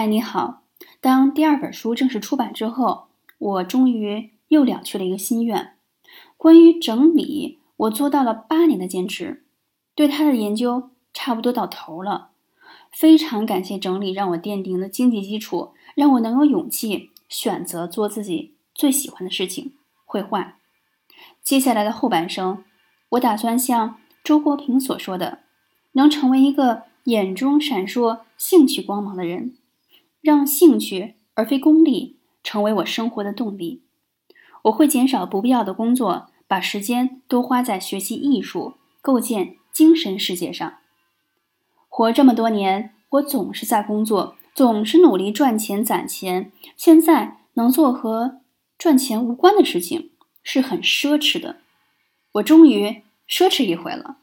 哎，你好！当第二本书正式出版之后，我终于又了却了一个心愿。关于整理，我做到了八年的坚持，对它的研究差不多到头了。非常感谢整理让我奠定了经济基础，让我能有勇气选择做自己最喜欢的事情——绘画。接下来的后半生，我打算像周国平所说的，能成为一个眼中闪烁兴趣光芒的人。让兴趣而非功利成为我生活的动力。我会减少不必要的工作，把时间多花在学习艺术、构建精神世界上。活这么多年，我总是在工作，总是努力赚钱攒钱。现在能做和赚钱无关的事情，是很奢侈的。我终于奢侈一回了。